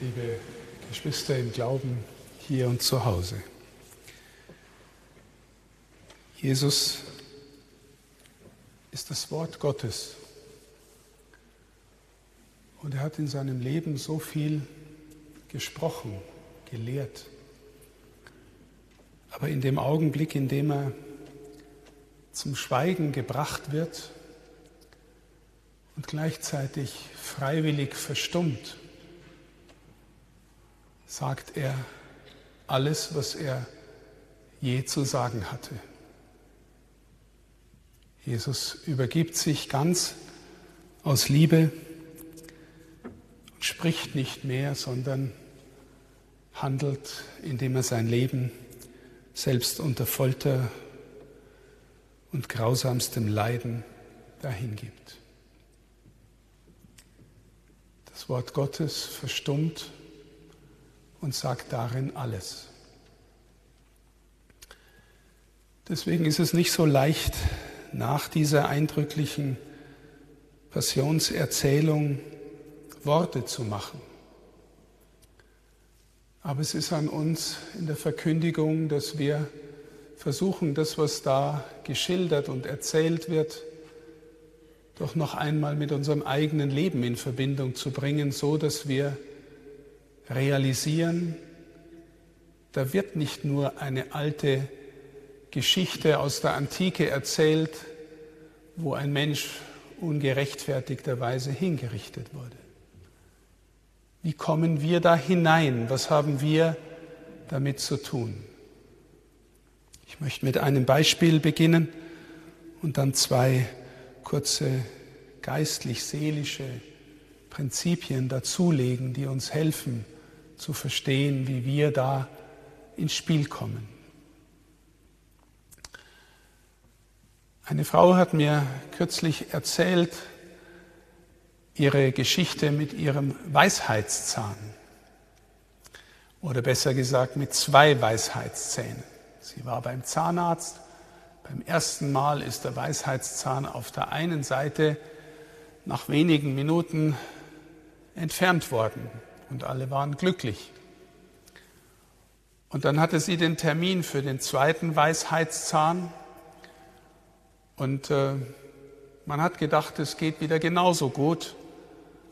liebe Geschwister im Glauben hier und zu Hause. Jesus ist das Wort Gottes und er hat in seinem Leben so viel gesprochen, gelehrt. Aber in dem Augenblick, in dem er zum Schweigen gebracht wird und gleichzeitig freiwillig verstummt, sagt er alles, was er je zu sagen hatte. Jesus übergibt sich ganz aus Liebe und spricht nicht mehr, sondern handelt, indem er sein Leben selbst unter Folter und grausamstem Leiden dahingibt. Das Wort Gottes verstummt und sagt darin alles. Deswegen ist es nicht so leicht, nach dieser eindrücklichen Passionserzählung Worte zu machen. Aber es ist an uns in der Verkündigung, dass wir versuchen, das, was da geschildert und erzählt wird, doch noch einmal mit unserem eigenen Leben in Verbindung zu bringen, so dass wir realisieren, da wird nicht nur eine alte Geschichte aus der Antike erzählt, wo ein Mensch ungerechtfertigterweise hingerichtet wurde. Wie kommen wir da hinein? Was haben wir damit zu tun? Ich möchte mit einem Beispiel beginnen und dann zwei kurze geistlich-seelische Prinzipien dazulegen, die uns helfen zu verstehen, wie wir da ins Spiel kommen. Eine Frau hat mir kürzlich erzählt ihre Geschichte mit ihrem Weisheitszahn. Oder besser gesagt mit zwei Weisheitszähnen. Sie war beim Zahnarzt. Beim ersten Mal ist der Weisheitszahn auf der einen Seite nach wenigen Minuten entfernt worden und alle waren glücklich. Und dann hatte sie den Termin für den zweiten Weisheitszahn und äh, man hat gedacht, es geht wieder genauso gut,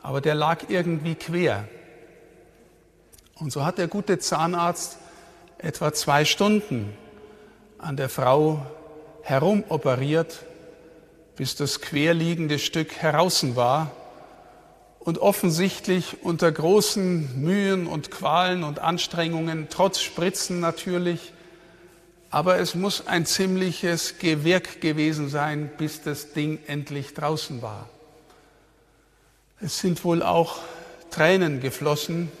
aber der lag irgendwie quer. Und so hat der gute Zahnarzt etwa zwei Stunden an der Frau herumoperiert, bis das querliegende Stück heraus war und offensichtlich unter großen Mühen und Qualen und Anstrengungen, trotz Spritzen natürlich, aber es muss ein ziemliches Gewirk gewesen sein, bis das Ding endlich draußen war. Es sind wohl auch Tränen geflossen.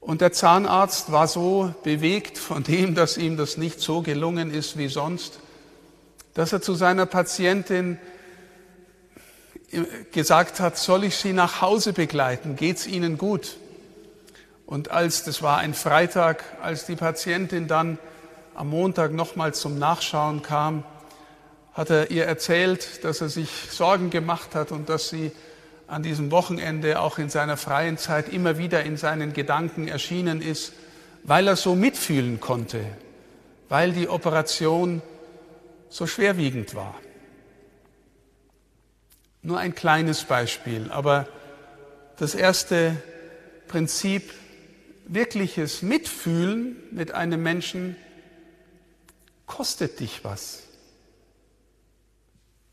Und der Zahnarzt war so bewegt von dem, dass ihm das nicht so gelungen ist wie sonst, dass er zu seiner Patientin gesagt hat, soll ich Sie nach Hause begleiten? Geht's Ihnen gut? Und als, das war ein Freitag, als die Patientin dann am Montag nochmal zum Nachschauen kam, hat er ihr erzählt, dass er sich Sorgen gemacht hat und dass sie an diesem Wochenende auch in seiner freien Zeit immer wieder in seinen Gedanken erschienen ist, weil er so mitfühlen konnte, weil die Operation so schwerwiegend war. Nur ein kleines Beispiel, aber das erste Prinzip, wirkliches Mitfühlen mit einem Menschen kostet dich was.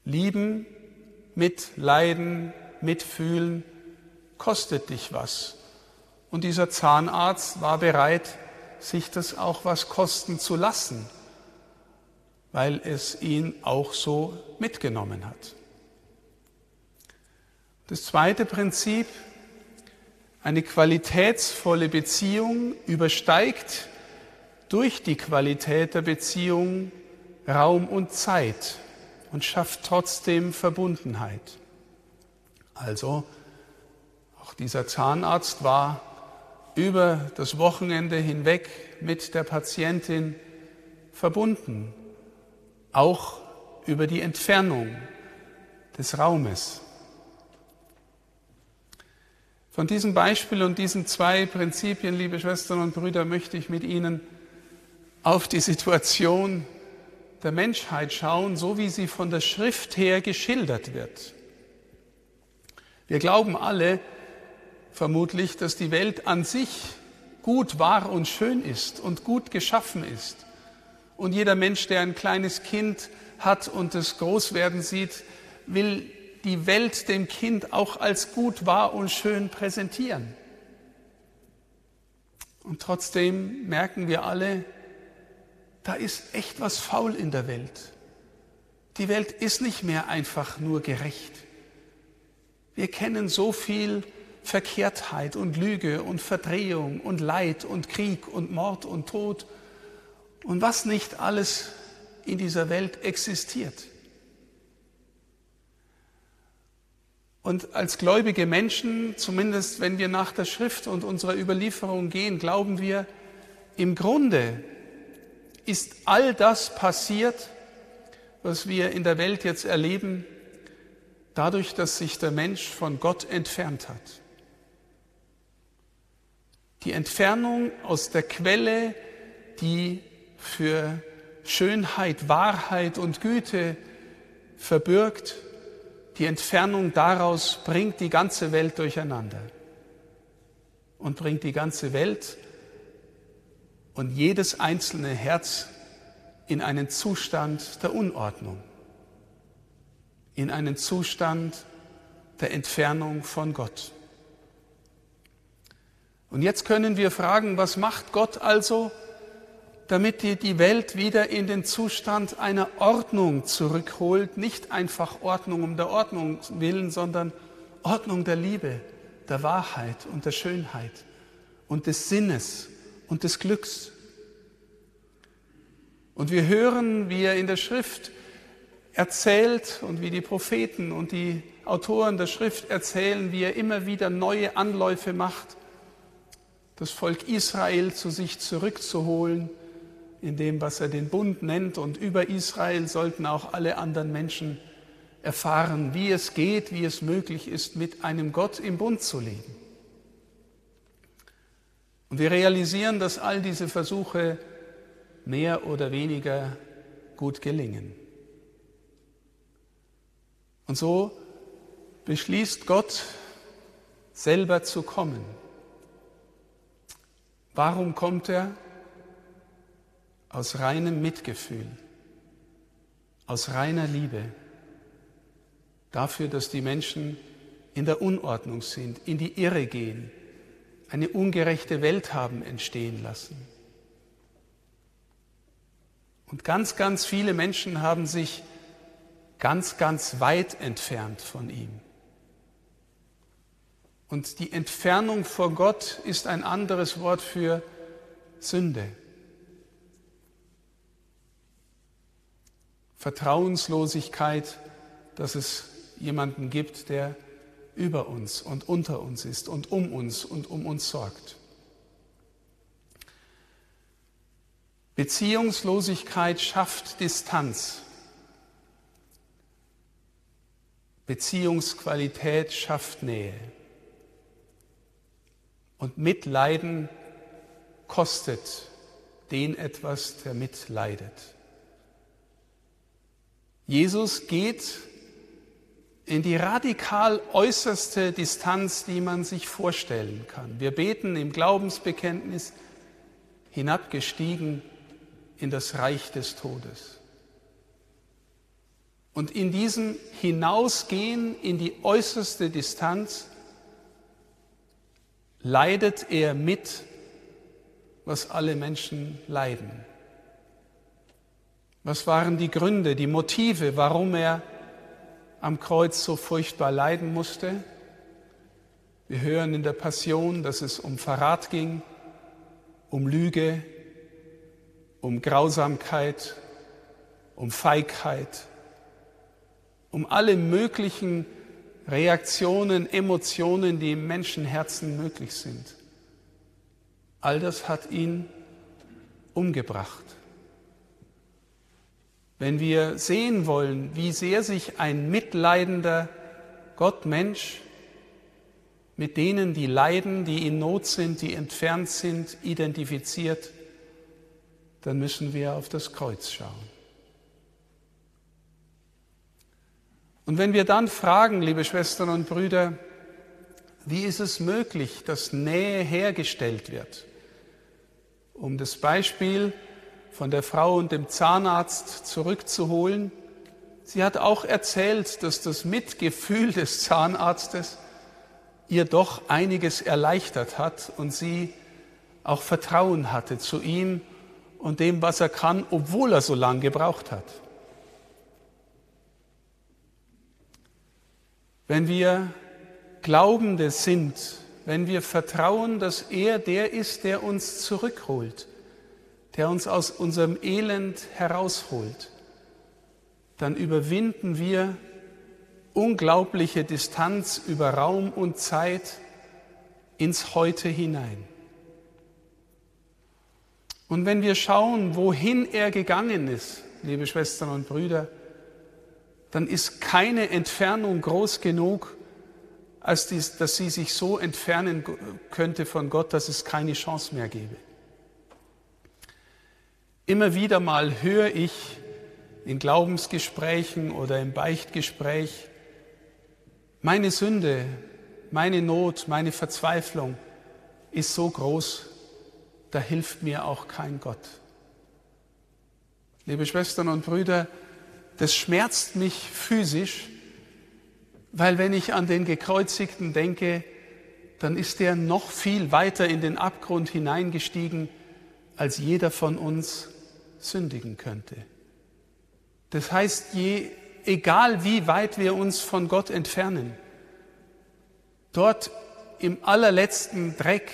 Lieben, mitleiden, mitfühlen, kostet dich was. Und dieser Zahnarzt war bereit, sich das auch was kosten zu lassen, weil es ihn auch so mitgenommen hat. Das zweite Prinzip, eine qualitätsvolle Beziehung übersteigt durch die Qualität der Beziehung Raum und Zeit und schafft trotzdem Verbundenheit. Also, auch dieser Zahnarzt war über das Wochenende hinweg mit der Patientin verbunden, auch über die Entfernung des Raumes. Von diesem Beispiel und diesen zwei Prinzipien, liebe Schwestern und Brüder, möchte ich mit Ihnen auf die Situation der Menschheit schauen, so wie sie von der Schrift her geschildert wird. Wir glauben alle vermutlich, dass die Welt an sich gut, wahr und schön ist und gut geschaffen ist. Und jeder Mensch, der ein kleines Kind hat und es groß werden sieht, will die Welt dem Kind auch als gut, wahr und schön präsentieren. Und trotzdem merken wir alle, da ist echt was faul in der Welt. Die Welt ist nicht mehr einfach nur gerecht. Wir kennen so viel Verkehrtheit und Lüge und Verdrehung und Leid und Krieg und Mord und Tod und was nicht alles in dieser Welt existiert. Und als gläubige Menschen, zumindest wenn wir nach der Schrift und unserer Überlieferung gehen, glauben wir, im Grunde ist all das passiert, was wir in der Welt jetzt erleben, dadurch, dass sich der Mensch von Gott entfernt hat. Die Entfernung aus der Quelle, die für Schönheit, Wahrheit und Güte verbirgt, die Entfernung daraus bringt die ganze Welt durcheinander und bringt die ganze Welt und jedes einzelne Herz in einen Zustand der Unordnung, in einen Zustand der Entfernung von Gott. Und jetzt können wir fragen, was macht Gott also, damit ihr die Welt wieder in den Zustand einer Ordnung zurückholt, nicht einfach Ordnung um der Ordnung willen, sondern Ordnung der Liebe, der Wahrheit und der Schönheit und des Sinnes und des Glücks. Und wir hören, wie er in der Schrift erzählt und wie die Propheten und die Autoren der Schrift erzählen, wie er immer wieder neue Anläufe macht, das Volk Israel zu sich zurückzuholen, in dem, was er den Bund nennt. Und über Israel sollten auch alle anderen Menschen erfahren, wie es geht, wie es möglich ist, mit einem Gott im Bund zu leben. Und wir realisieren, dass all diese Versuche mehr oder weniger gut gelingen. Und so beschließt Gott selber zu kommen. Warum kommt er? Aus reinem Mitgefühl, aus reiner Liebe dafür, dass die Menschen in der Unordnung sind, in die Irre gehen, eine ungerechte Welt haben entstehen lassen. Und ganz, ganz viele Menschen haben sich ganz, ganz weit entfernt von ihm. Und die Entfernung vor Gott ist ein anderes Wort für Sünde. Vertrauenslosigkeit, dass es jemanden gibt, der über uns und unter uns ist und um uns und um uns sorgt. Beziehungslosigkeit schafft Distanz. Beziehungsqualität schafft Nähe. Und Mitleiden kostet den etwas, der mitleidet. Jesus geht in die radikal äußerste Distanz, die man sich vorstellen kann. Wir beten im Glaubensbekenntnis hinabgestiegen in das Reich des Todes. Und in diesem Hinausgehen in die äußerste Distanz leidet er mit, was alle Menschen leiden. Was waren die Gründe, die Motive, warum er am Kreuz so furchtbar leiden musste? Wir hören in der Passion, dass es um Verrat ging, um Lüge, um Grausamkeit, um Feigheit, um alle möglichen Reaktionen, Emotionen, die im Menschenherzen möglich sind. All das hat ihn umgebracht. Wenn wir sehen wollen, wie sehr sich ein mitleidender Gott-Mensch mit denen, die leiden, die in Not sind, die entfernt sind, identifiziert, dann müssen wir auf das Kreuz schauen. Und wenn wir dann fragen, liebe Schwestern und Brüder, wie ist es möglich, dass Nähe hergestellt wird? Um das Beispiel von der Frau und dem Zahnarzt zurückzuholen, sie hat auch erzählt, dass das Mitgefühl des Zahnarztes ihr doch einiges erleichtert hat und sie auch Vertrauen hatte zu ihm und dem, was er kann, obwohl er so lange gebraucht hat. Wenn wir Glaubende sind, wenn wir vertrauen, dass er der ist, der uns zurückholt, der uns aus unserem Elend herausholt, dann überwinden wir unglaubliche Distanz über Raum und Zeit ins Heute hinein. Und wenn wir schauen, wohin er gegangen ist, liebe Schwestern und Brüder, dann ist keine Entfernung groß genug, als dies, dass sie sich so entfernen könnte von Gott, dass es keine Chance mehr gäbe. Immer wieder mal höre ich in Glaubensgesprächen oder im Beichtgespräch, meine Sünde, meine Not, meine Verzweiflung ist so groß, da hilft mir auch kein Gott. Liebe Schwestern und Brüder, das schmerzt mich physisch, weil wenn ich an den Gekreuzigten denke, dann ist er noch viel weiter in den Abgrund hineingestiegen, als jeder von uns sündigen könnte. Das heißt, je, egal wie weit wir uns von Gott entfernen, dort im allerletzten Dreck,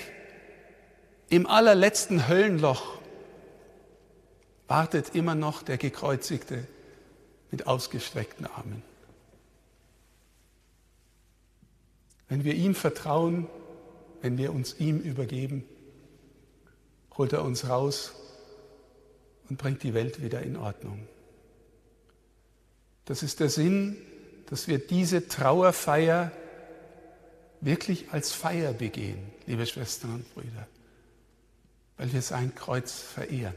im allerletzten Höllenloch wartet immer noch der Gekreuzigte mit ausgestreckten Armen. Wenn wir ihm vertrauen, wenn wir uns ihm übergeben, holt er uns raus und bringt die Welt wieder in Ordnung. Das ist der Sinn, dass wir diese Trauerfeier wirklich als Feier begehen, liebe Schwestern und Brüder, weil wir sein Kreuz verehren,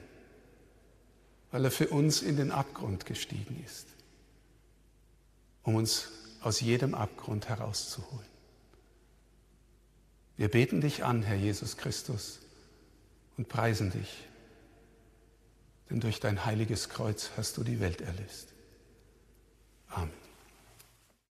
weil er für uns in den Abgrund gestiegen ist, um uns aus jedem Abgrund herauszuholen. Wir beten dich an, Herr Jesus Christus, und preisen dich, denn durch dein heiliges Kreuz hast du die Welt erlöst. Amen.